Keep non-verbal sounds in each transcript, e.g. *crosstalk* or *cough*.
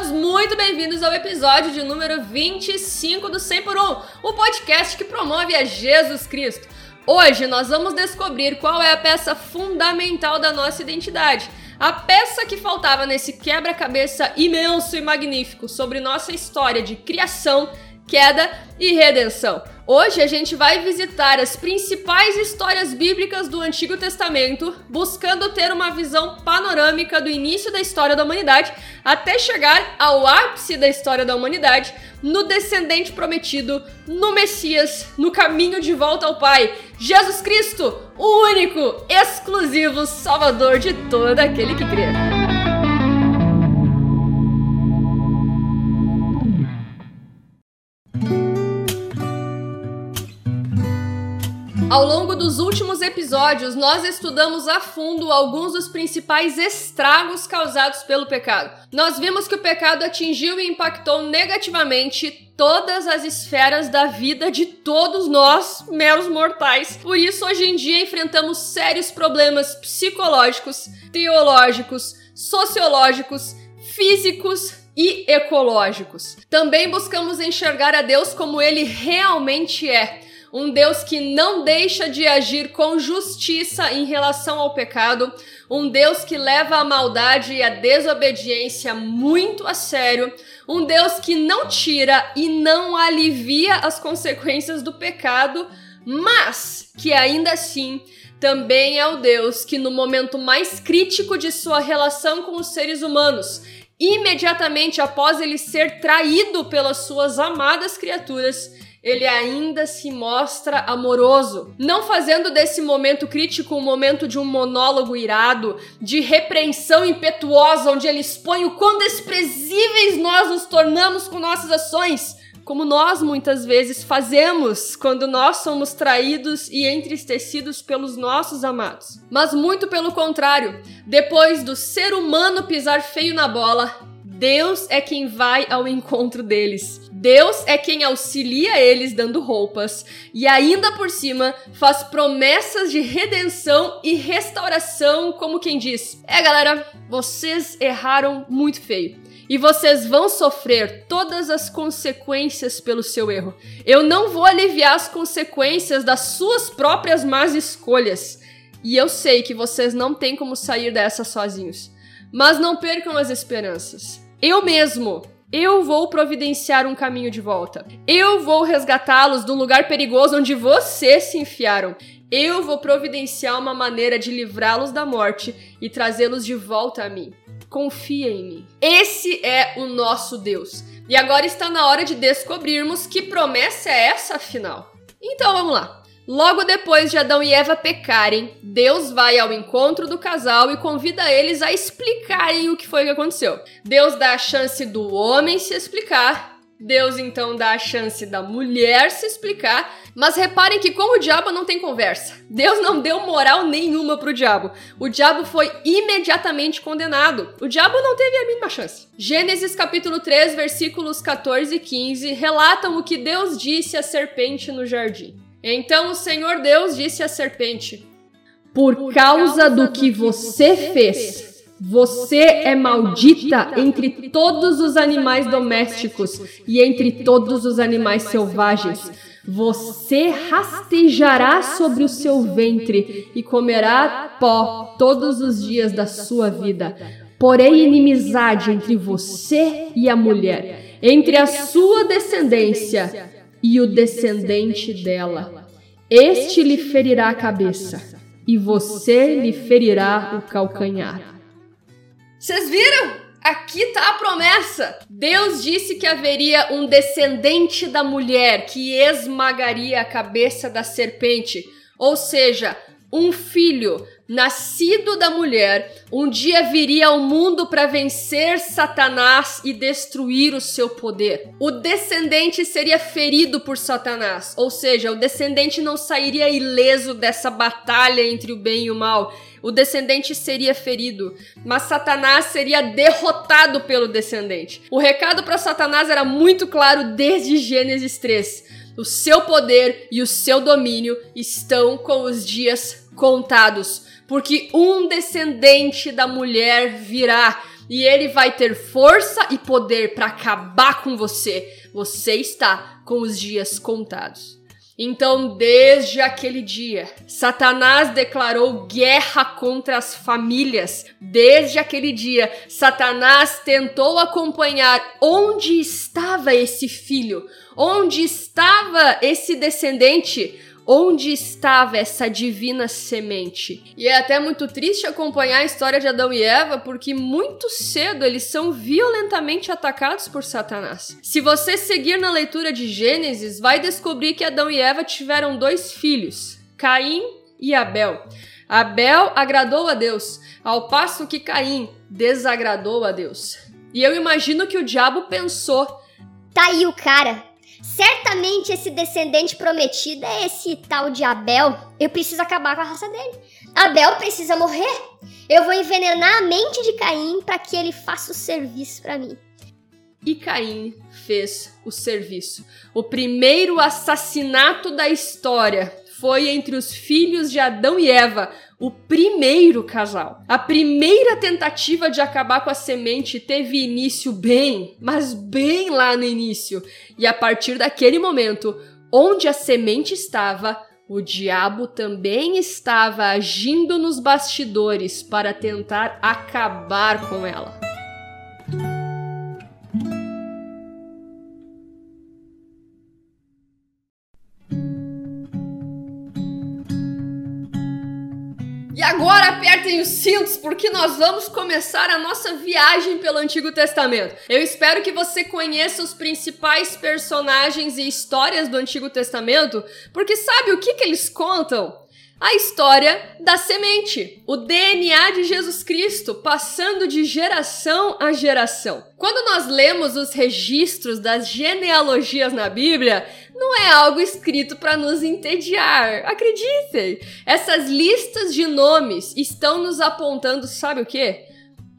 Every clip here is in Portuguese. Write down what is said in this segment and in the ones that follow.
todos muito bem-vindos ao episódio de número 25 do 100 por 1, o podcast que promove a Jesus Cristo. Hoje nós vamos descobrir qual é a peça fundamental da nossa identidade. A peça que faltava nesse quebra-cabeça imenso e magnífico sobre nossa história de criação, queda e redenção. Hoje a gente vai visitar as principais histórias bíblicas do Antigo Testamento, buscando ter uma visão panorâmica do início da história da humanidade até chegar ao ápice da história da humanidade, no descendente prometido, no Messias, no caminho de volta ao Pai, Jesus Cristo, o único, exclusivo Salvador de todo aquele que crê. Ao longo dos últimos episódios, nós estudamos a fundo alguns dos principais estragos causados pelo pecado. Nós vimos que o pecado atingiu e impactou negativamente todas as esferas da vida de todos nós, meros mortais. Por isso, hoje em dia, enfrentamos sérios problemas psicológicos, teológicos, sociológicos, físicos e ecológicos. Também buscamos enxergar a Deus como ele realmente é um Deus que não deixa de agir com justiça em relação ao pecado, um Deus que leva a maldade e a desobediência muito a sério, um Deus que não tira e não alivia as consequências do pecado, mas que ainda assim também é o Deus que, no momento mais crítico de sua relação com os seres humanos, imediatamente após ele ser traído pelas suas amadas criaturas, ele ainda se mostra amoroso, não fazendo desse momento crítico um momento de um monólogo irado, de repreensão impetuosa, onde ele expõe o quão desprezíveis nós nos tornamos com nossas ações, como nós muitas vezes fazemos quando nós somos traídos e entristecidos pelos nossos amados. Mas muito pelo contrário, depois do ser humano pisar feio na bola, Deus é quem vai ao encontro deles. Deus é quem auxilia eles dando roupas e ainda por cima faz promessas de redenção e restauração, como quem diz: "É, galera, vocês erraram muito feio e vocês vão sofrer todas as consequências pelo seu erro. Eu não vou aliviar as consequências das suas próprias más escolhas. E eu sei que vocês não têm como sair dessa sozinhos. Mas não percam as esperanças. Eu mesmo eu vou providenciar um caminho de volta. Eu vou resgatá-los do lugar perigoso onde vocês se enfiaram. Eu vou providenciar uma maneira de livrá-los da morte e trazê-los de volta a mim. Confia em mim. Esse é o nosso Deus. E agora está na hora de descobrirmos que promessa é essa, afinal. Então vamos lá. Logo depois de Adão e Eva pecarem, Deus vai ao encontro do casal e convida eles a explicarem o que foi que aconteceu. Deus dá a chance do homem se explicar, Deus então dá a chance da mulher se explicar, mas reparem que com o diabo não tem conversa. Deus não deu moral nenhuma pro diabo. O diabo foi imediatamente condenado. O diabo não teve a mínima chance. Gênesis capítulo 3, versículos 14 e 15 relatam o que Deus disse à serpente no jardim. Então o Senhor Deus disse à serpente: Por causa do que você fez, você é maldita entre todos os animais domésticos e entre todos os animais selvagens. Você rastejará sobre o seu ventre e comerá pó todos os dias da sua vida. Porém, inimizade entre você e a mulher, entre a sua descendência e o descendente dela. Este lhe ferirá a cabeça, e você lhe ferirá o calcanhar. Vocês viram? Aqui tá a promessa. Deus disse que haveria um descendente da mulher que esmagaria a cabeça da serpente, ou seja, um filho nascido da mulher, um dia viria ao mundo para vencer Satanás e destruir o seu poder. O descendente seria ferido por Satanás, ou seja, o descendente não sairia ileso dessa batalha entre o bem e o mal. O descendente seria ferido, mas Satanás seria derrotado pelo descendente. O recado para Satanás era muito claro desde Gênesis 3. O seu poder e o seu domínio estão com os dias contados porque um descendente da mulher virá e ele vai ter força e poder para acabar com você. Você está com os dias contados. Então, desde aquele dia, Satanás declarou guerra contra as famílias. Desde aquele dia, Satanás tentou acompanhar onde estava esse filho, onde estava esse descendente Onde estava essa divina semente? E é até muito triste acompanhar a história de Adão e Eva, porque muito cedo eles são violentamente atacados por Satanás. Se você seguir na leitura de Gênesis, vai descobrir que Adão e Eva tiveram dois filhos, Caim e Abel. Abel agradou a Deus, ao passo que Caim desagradou a Deus. E eu imagino que o diabo pensou: tá aí o cara, Certamente esse descendente prometido é esse tal de Abel. Eu preciso acabar com a raça dele. Abel precisa morrer. Eu vou envenenar a mente de Caim para que ele faça o serviço para mim. E Caim fez o serviço. O primeiro assassinato da história foi entre os filhos de Adão e Eva, o primeiro casal. A primeira tentativa de acabar com a semente teve início bem, mas bem lá no início. E a partir daquele momento, onde a semente estava, o diabo também estava agindo nos bastidores para tentar acabar com ela. Apertem os cintos porque nós vamos começar a nossa viagem pelo Antigo Testamento. Eu espero que você conheça os principais personagens e histórias do Antigo Testamento, porque sabe o que, que eles contam? A história da semente, o DNA de Jesus Cristo, passando de geração a geração. Quando nós lemos os registros das genealogias na Bíblia, não é algo escrito para nos entediar. Acreditem! Essas listas de nomes estão nos apontando, sabe o quê?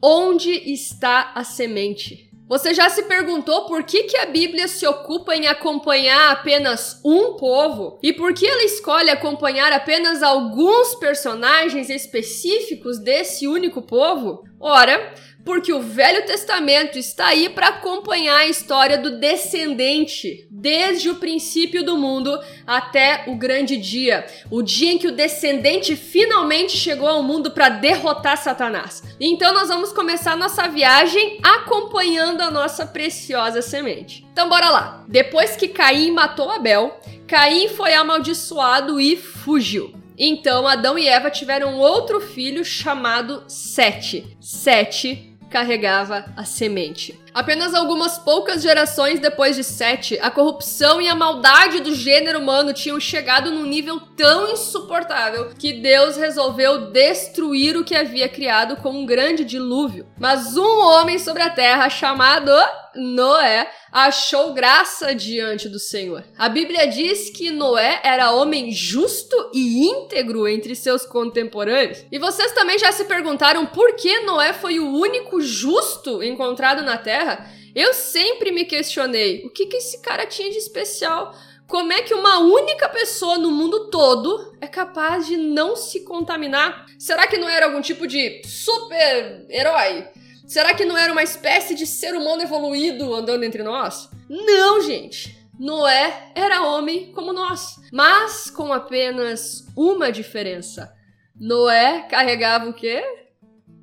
Onde está a semente? Você já se perguntou por que, que a Bíblia se ocupa em acompanhar apenas um povo? E por que ela escolhe acompanhar apenas alguns personagens específicos desse único povo? Ora, porque o Velho Testamento está aí para acompanhar a história do descendente, desde o princípio do mundo até o grande dia, o dia em que o descendente finalmente chegou ao mundo para derrotar Satanás. Então nós vamos começar nossa viagem acompanhando a nossa preciosa semente. Então bora lá. Depois que Caim matou Abel, Caim foi amaldiçoado e fugiu. Então Adão e Eva tiveram outro filho chamado Sete. Sete carregava a semente. Apenas algumas poucas gerações depois de Sete, a corrupção e a maldade do gênero humano tinham chegado num nível tão insuportável que Deus resolveu destruir o que havia criado com um grande dilúvio. Mas um homem sobre a terra chamado Noé achou graça diante do Senhor. A Bíblia diz que Noé era homem justo e íntegro entre seus contemporâneos. E vocês também já se perguntaram por que Noé foi o único justo encontrado na terra? Eu sempre me questionei o que, que esse cara tinha de especial. Como é que uma única pessoa no mundo todo é capaz de não se contaminar? Será que não era algum tipo de super-herói? Será que não era uma espécie de ser humano evoluído andando entre nós? Não, gente! Noé era homem como nós, mas com apenas uma diferença. Noé carregava o quê?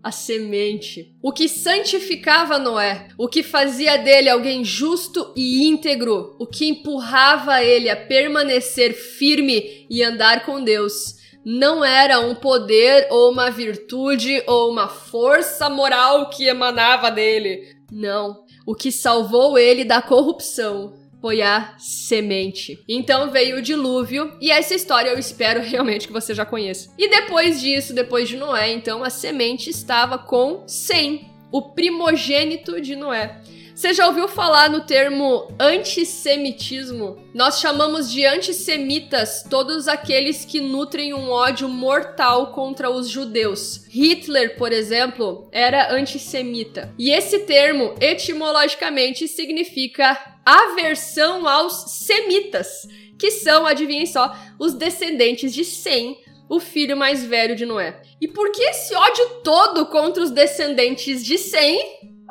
A semente. O que santificava Noé, o que fazia dele alguém justo e íntegro, o que empurrava ele a permanecer firme e andar com Deus não era um poder ou uma virtude ou uma força moral que emanava dele. Não. O que salvou ele da corrupção foi a semente. Então veio o dilúvio, e essa história eu espero realmente que você já conheça. E depois disso, depois de Noé, então a semente estava com Sem, o primogênito de Noé. Você já ouviu falar no termo antissemitismo? Nós chamamos de antissemitas todos aqueles que nutrem um ódio mortal contra os judeus. Hitler, por exemplo, era antissemita. E esse termo, etimologicamente, significa aversão aos semitas, que são, adivinhem só, os descendentes de Sem, o filho mais velho de Noé. E por que esse ódio todo contra os descendentes de Sem?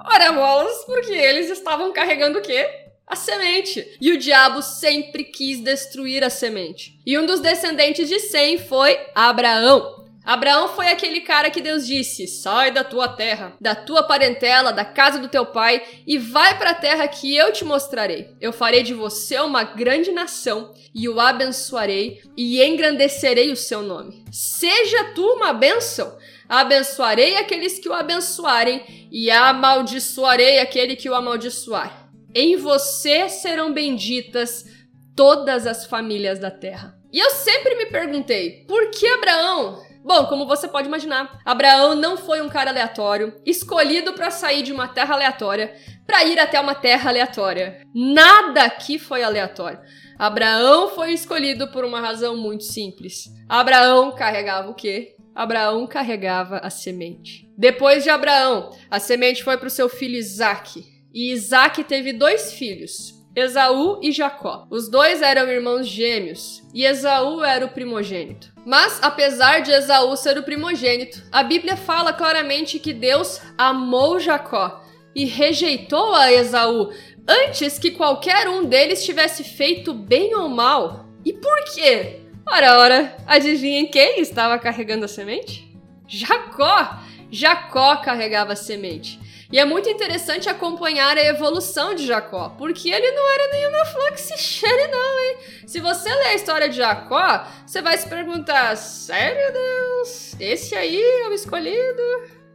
Ora bolas, porque eles estavam carregando o quê? A semente. E o diabo sempre quis destruir a semente. E um dos descendentes de Sem foi Abraão. Abraão foi aquele cara que Deus disse: sai da tua terra, da tua parentela, da casa do teu pai e vai para a terra que eu te mostrarei. Eu farei de você uma grande nação e o abençoarei e engrandecerei o seu nome. Seja tu uma bênção. Abençoarei aqueles que o abençoarem e amaldiçoarei aquele que o amaldiçoar. Em você serão benditas todas as famílias da terra. E eu sempre me perguntei, por que Abraão Bom, como você pode imaginar, Abraão não foi um cara aleatório, escolhido para sair de uma terra aleatória para ir até uma terra aleatória. Nada aqui foi aleatório. Abraão foi escolhido por uma razão muito simples. Abraão carregava o quê? Abraão carregava a semente. Depois de Abraão, a semente foi para o seu filho Isaac. E Isaac teve dois filhos, Esaú e Jacó. Os dois eram irmãos gêmeos e Esaú era o primogênito. Mas, apesar de Esaú ser o primogênito, a Bíblia fala claramente que Deus amou Jacó e rejeitou a Esaú antes que qualquer um deles tivesse feito bem ou mal. E por quê? Ora, ora, adivinhem quem estava carregando a semente? Jacó! Jacó carregava a semente. E é muito interessante acompanhar a evolução de Jacó, porque ele não era nenhuma flor não, hein? Se você ler a história de Jacó, você vai se perguntar: sério, Deus? Esse aí é o escolhido?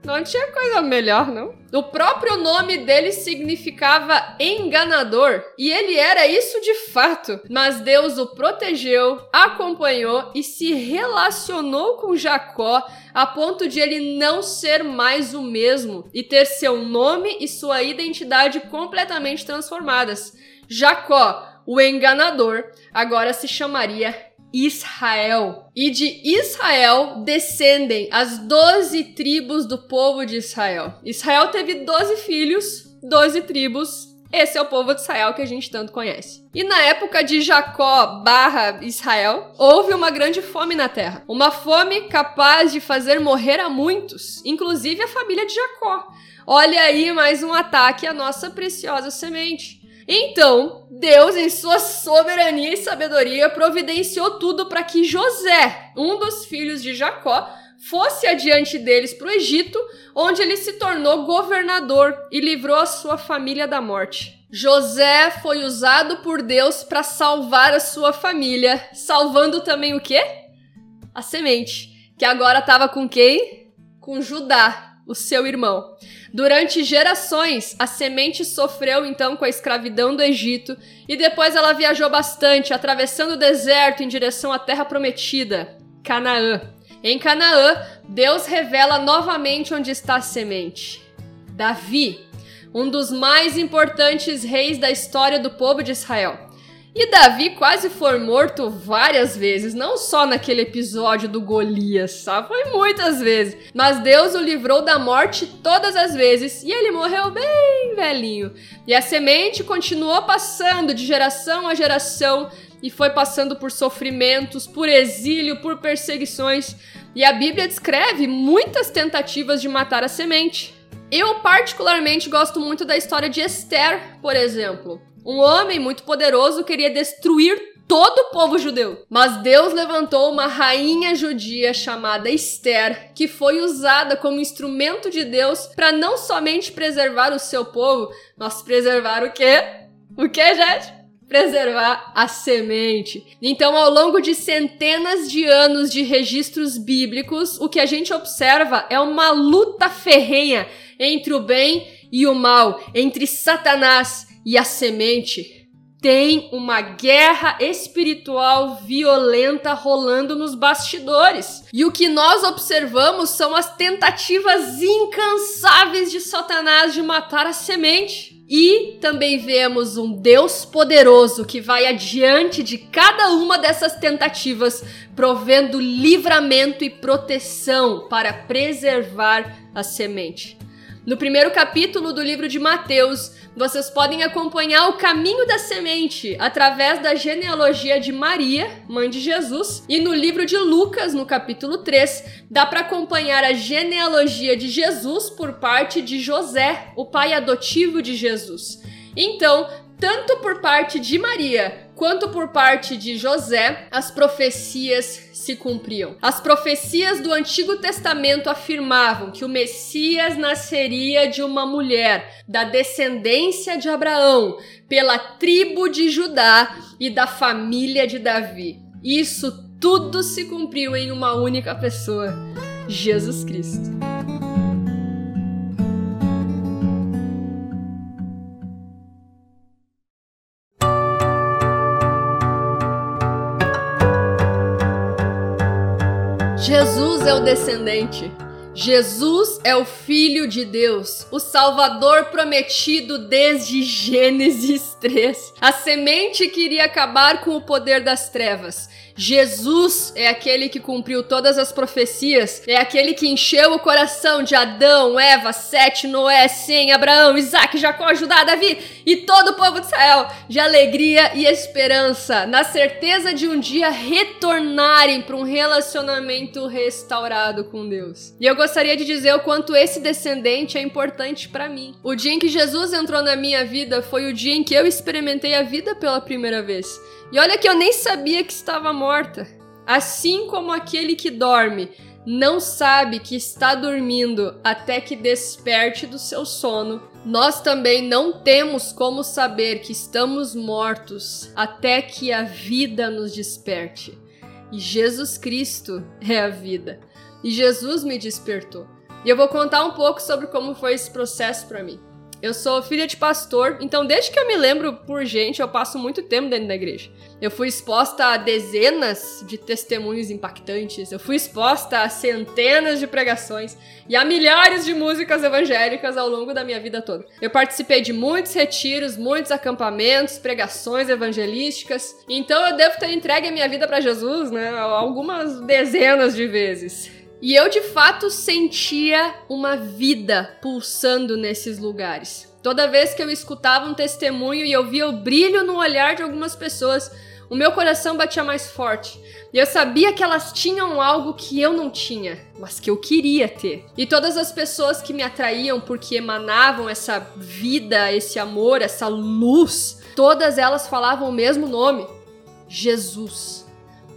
Não tinha coisa melhor, não. O próprio nome dele significava enganador, e ele era isso de fato. Mas Deus o protegeu, acompanhou e se relacionou com Jacó a ponto de ele não ser mais o mesmo e ter seu nome e sua identidade completamente transformadas. Jacó, o enganador, agora se chamaria Israel. E de Israel descendem as doze tribos do povo de Israel. Israel teve doze filhos, doze tribos. Esse é o povo de Israel que a gente tanto conhece. E na época de Jacó barra Israel, houve uma grande fome na terra. Uma fome capaz de fazer morrer a muitos, inclusive a família de Jacó. Olha aí mais um ataque à nossa preciosa semente. Então, Deus, em sua soberania e sabedoria, providenciou tudo para que José, um dos filhos de Jacó, fosse adiante deles para o Egito, onde ele se tornou governador e livrou a sua família da morte. José foi usado por Deus para salvar a sua família, salvando também o quê? A semente, que agora estava com quem? Com Judá, o seu irmão. Durante gerações, a semente sofreu então com a escravidão do Egito e depois ela viajou bastante, atravessando o deserto em direção à terra prometida, Canaã. Em Canaã, Deus revela novamente onde está a semente. Davi, um dos mais importantes reis da história do povo de Israel. E Davi quase foi morto várias vezes, não só naquele episódio do Golias, sabe? Foi muitas vezes. Mas Deus o livrou da morte todas as vezes e ele morreu bem velhinho. E a semente continuou passando de geração a geração e foi passando por sofrimentos, por exílio, por perseguições. E a Bíblia descreve muitas tentativas de matar a semente. Eu, particularmente, gosto muito da história de Esther, por exemplo. Um homem muito poderoso queria destruir todo o povo judeu. Mas Deus levantou uma rainha judia chamada Esther, que foi usada como instrumento de Deus para não somente preservar o seu povo, mas preservar o quê? O que, gente? Preservar a semente. Então, ao longo de centenas de anos de registros bíblicos, o que a gente observa é uma luta ferrenha entre o bem e o mal, entre Satanás e a semente. Tem uma guerra espiritual violenta rolando nos bastidores. E o que nós observamos são as tentativas incansáveis de Satanás de matar a semente. E também vemos um Deus poderoso que vai adiante de cada uma dessas tentativas, provendo livramento e proteção para preservar a semente. No primeiro capítulo do livro de Mateus, vocês podem acompanhar o caminho da semente através da genealogia de Maria, mãe de Jesus, e no livro de Lucas, no capítulo 3, dá para acompanhar a genealogia de Jesus por parte de José, o pai adotivo de Jesus. Então, tanto por parte de Maria quanto por parte de José, as profecias se cumpriam. As profecias do Antigo Testamento afirmavam que o Messias nasceria de uma mulher, da descendência de Abraão, pela tribo de Judá e da família de Davi. Isso tudo se cumpriu em uma única pessoa: Jesus Cristo. Jesus é o descendente. Jesus é o Filho de Deus, o Salvador prometido desde Gênesis 3. A semente que iria acabar com o poder das trevas. Jesus é aquele que cumpriu todas as profecias, é aquele que encheu o coração de Adão, Eva, Sete, Noé, Sem, Abraão, Isaac, Jacó, Judá, Davi e todo o povo de Israel de alegria e esperança, na certeza de um dia retornarem para um relacionamento restaurado com Deus. E eu gostaria de dizer o quanto esse descendente é importante para mim. O dia em que Jesus entrou na minha vida foi o dia em que eu experimentei a vida pela primeira vez. E olha que eu nem sabia que estava morta. Assim como aquele que dorme não sabe que está dormindo até que desperte do seu sono, nós também não temos como saber que estamos mortos até que a vida nos desperte. E Jesus Cristo é a vida. E Jesus me despertou. E eu vou contar um pouco sobre como foi esse processo para mim. Eu sou filha de pastor, então desde que eu me lembro por gente, eu passo muito tempo dentro da igreja. Eu fui exposta a dezenas de testemunhos impactantes, eu fui exposta a centenas de pregações e a milhares de músicas evangélicas ao longo da minha vida toda. Eu participei de muitos retiros, muitos acampamentos, pregações evangelísticas, então eu devo ter entregue a minha vida para Jesus, né, algumas dezenas de vezes. E eu de fato sentia uma vida pulsando nesses lugares. Toda vez que eu escutava um testemunho e eu via o brilho no olhar de algumas pessoas, o meu coração batia mais forte. E eu sabia que elas tinham algo que eu não tinha, mas que eu queria ter. E todas as pessoas que me atraíam porque emanavam essa vida, esse amor, essa luz, todas elas falavam o mesmo nome: Jesus.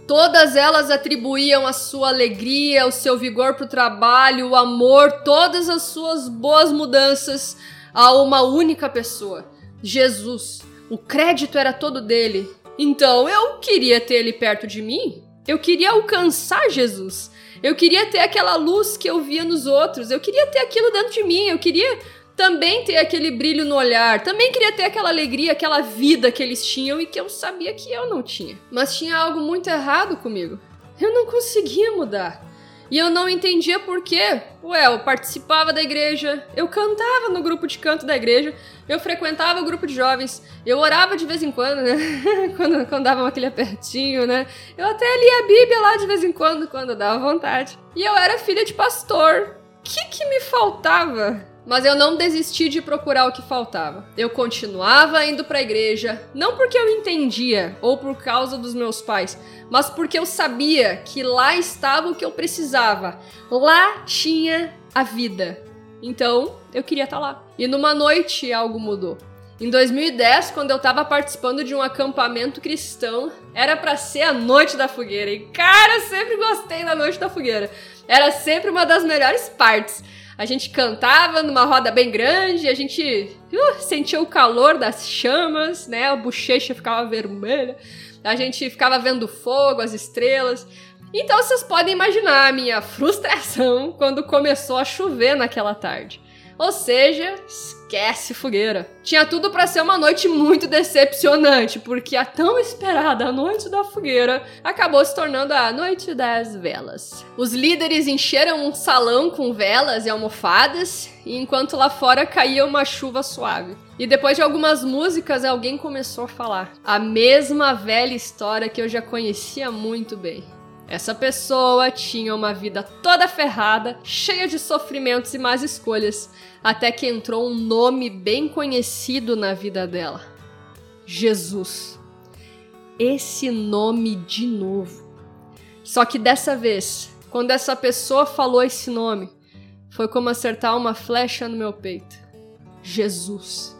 Todas elas atribuíam a sua alegria, o seu vigor para o trabalho, o amor, todas as suas boas mudanças a uma única pessoa: Jesus. O crédito era todo dele. Então eu queria ter ele perto de mim. Eu queria alcançar Jesus. Eu queria ter aquela luz que eu via nos outros. Eu queria ter aquilo dentro de mim. Eu queria também ter aquele brilho no olhar, também queria ter aquela alegria, aquela vida que eles tinham e que eu sabia que eu não tinha. Mas tinha algo muito errado comigo. Eu não conseguia mudar. E eu não entendia por quê. Ué, eu participava da igreja, eu cantava no grupo de canto da igreja, eu frequentava o grupo de jovens, eu orava de vez em quando, né? *laughs* quando, quando dava aquele apertinho, né? Eu até lia a Bíblia lá de vez em quando, quando dava vontade. E eu era filha de pastor. O que, que me faltava? Mas eu não desisti de procurar o que faltava. Eu continuava indo para a igreja, não porque eu entendia ou por causa dos meus pais, mas porque eu sabia que lá estava o que eu precisava. Lá tinha a vida. Então, eu queria estar tá lá. E numa noite algo mudou. Em 2010, quando eu tava participando de um acampamento cristão, era para ser a noite da fogueira. E cara, sempre gostei da noite da fogueira. Era sempre uma das melhores partes. A gente cantava numa roda bem grande, a gente uh, sentia o calor das chamas, né? A bochecha ficava vermelha, a gente ficava vendo fogo, as estrelas. Então vocês podem imaginar a minha frustração *laughs* quando começou a chover naquela tarde. Ou seja, esquece fogueira. Tinha tudo para ser uma noite muito decepcionante, porque a tão esperada Noite da Fogueira acabou se tornando a Noite das Velas. Os líderes encheram um salão com velas e almofadas, enquanto lá fora caía uma chuva suave. E depois de algumas músicas, alguém começou a falar a mesma velha história que eu já conhecia muito bem. Essa pessoa tinha uma vida toda ferrada, cheia de sofrimentos e más escolhas, até que entrou um nome bem conhecido na vida dela: Jesus. Esse nome de novo. Só que dessa vez, quando essa pessoa falou esse nome, foi como acertar uma flecha no meu peito. Jesus.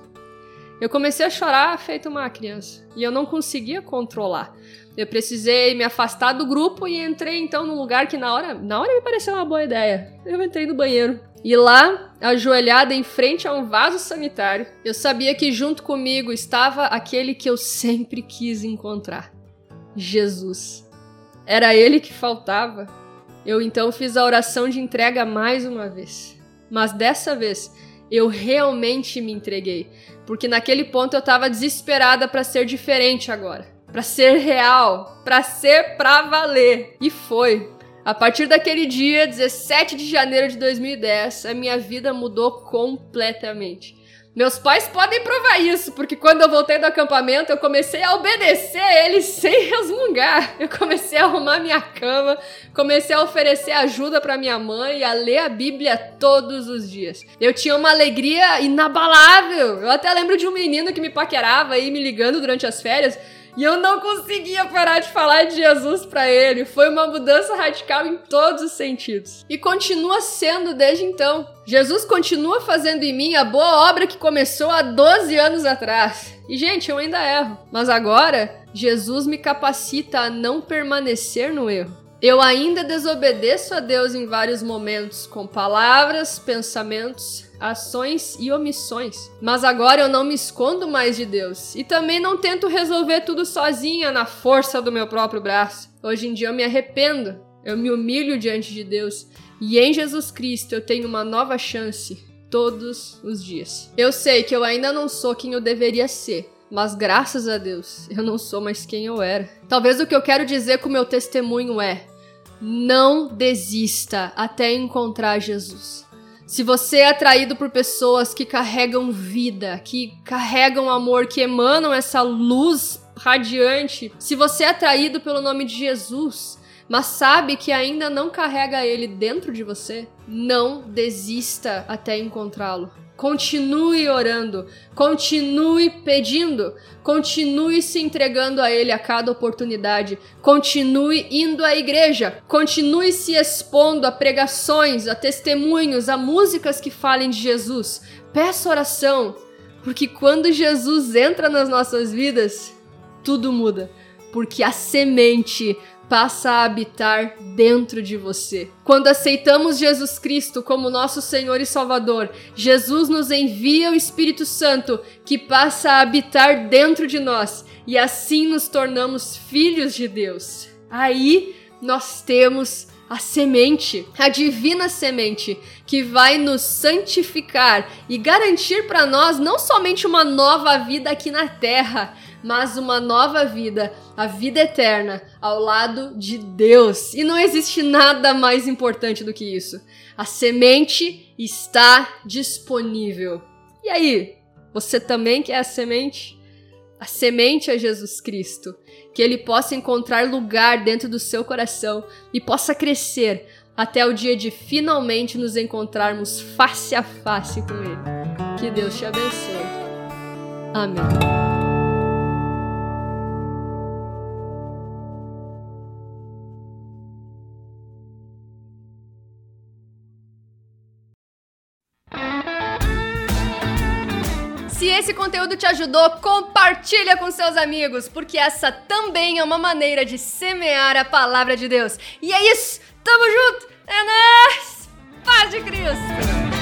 Eu comecei a chorar feito uma criança e eu não conseguia controlar. Eu precisei me afastar do grupo e entrei então num lugar que na hora, na hora me pareceu uma boa ideia. Eu entrei no banheiro. E lá, ajoelhada em frente a um vaso sanitário, eu sabia que junto comigo estava aquele que eu sempre quis encontrar: Jesus. Era ele que faltava. Eu então fiz a oração de entrega mais uma vez. Mas dessa vez, eu realmente me entreguei, porque naquele ponto eu estava desesperada para ser diferente agora, para ser real, para ser pra valer. E foi. A partir daquele dia, 17 de janeiro de 2010, a minha vida mudou completamente. Meus pais podem provar isso, porque quando eu voltei do acampamento, eu comecei a obedecer a eles *laughs* sem resmungar. Eu comecei a arrumar minha cama, comecei a oferecer ajuda para minha mãe e a ler a Bíblia todos os dias. Eu tinha uma alegria inabalável. Eu até lembro de um menino que me paquerava aí me ligando durante as férias. E eu não conseguia parar de falar de Jesus para ele. Foi uma mudança radical em todos os sentidos. E continua sendo desde então. Jesus continua fazendo em mim a boa obra que começou há 12 anos atrás. E, gente, eu ainda erro. Mas agora, Jesus me capacita a não permanecer no erro. Eu ainda desobedeço a Deus em vários momentos, com palavras, pensamentos ações e omissões. Mas agora eu não me escondo mais de Deus e também não tento resolver tudo sozinha na força do meu próprio braço. Hoje em dia eu me arrependo, eu me humilho diante de Deus e em Jesus Cristo eu tenho uma nova chance todos os dias. Eu sei que eu ainda não sou quem eu deveria ser. Mas graças a Deus, eu não sou mais quem eu era. Talvez o que eu quero dizer com o meu testemunho é: não desista até encontrar Jesus. Se você é atraído por pessoas que carregam vida, que carregam amor, que emanam essa luz radiante, se você é atraído pelo nome de Jesus, mas sabe que ainda não carrega ele dentro de você, não desista até encontrá-lo. Continue orando, continue pedindo, continue se entregando a Ele a cada oportunidade, continue indo à igreja, continue se expondo a pregações, a testemunhos, a músicas que falem de Jesus. Peça oração, porque quando Jesus entra nas nossas vidas, tudo muda, porque a semente passa a habitar dentro de você. Quando aceitamos Jesus Cristo como nosso Senhor e Salvador, Jesus nos envia o Espírito Santo que passa a habitar dentro de nós e assim nos tornamos filhos de Deus. Aí nós temos a semente, a divina semente, que vai nos santificar e garantir para nós não somente uma nova vida aqui na terra, mas uma nova vida, a vida eterna, ao lado de Deus. E não existe nada mais importante do que isso. A semente está disponível. E aí, você também quer a semente? A semente é Jesus Cristo. Que ele possa encontrar lugar dentro do seu coração e possa crescer até o dia de finalmente nos encontrarmos face a face com Ele. Que Deus te abençoe. Amém. Conteúdo te ajudou, compartilha com seus amigos, porque essa também é uma maneira de semear a palavra de Deus. E é isso, tamo junto, é nóis, paz de Cristo!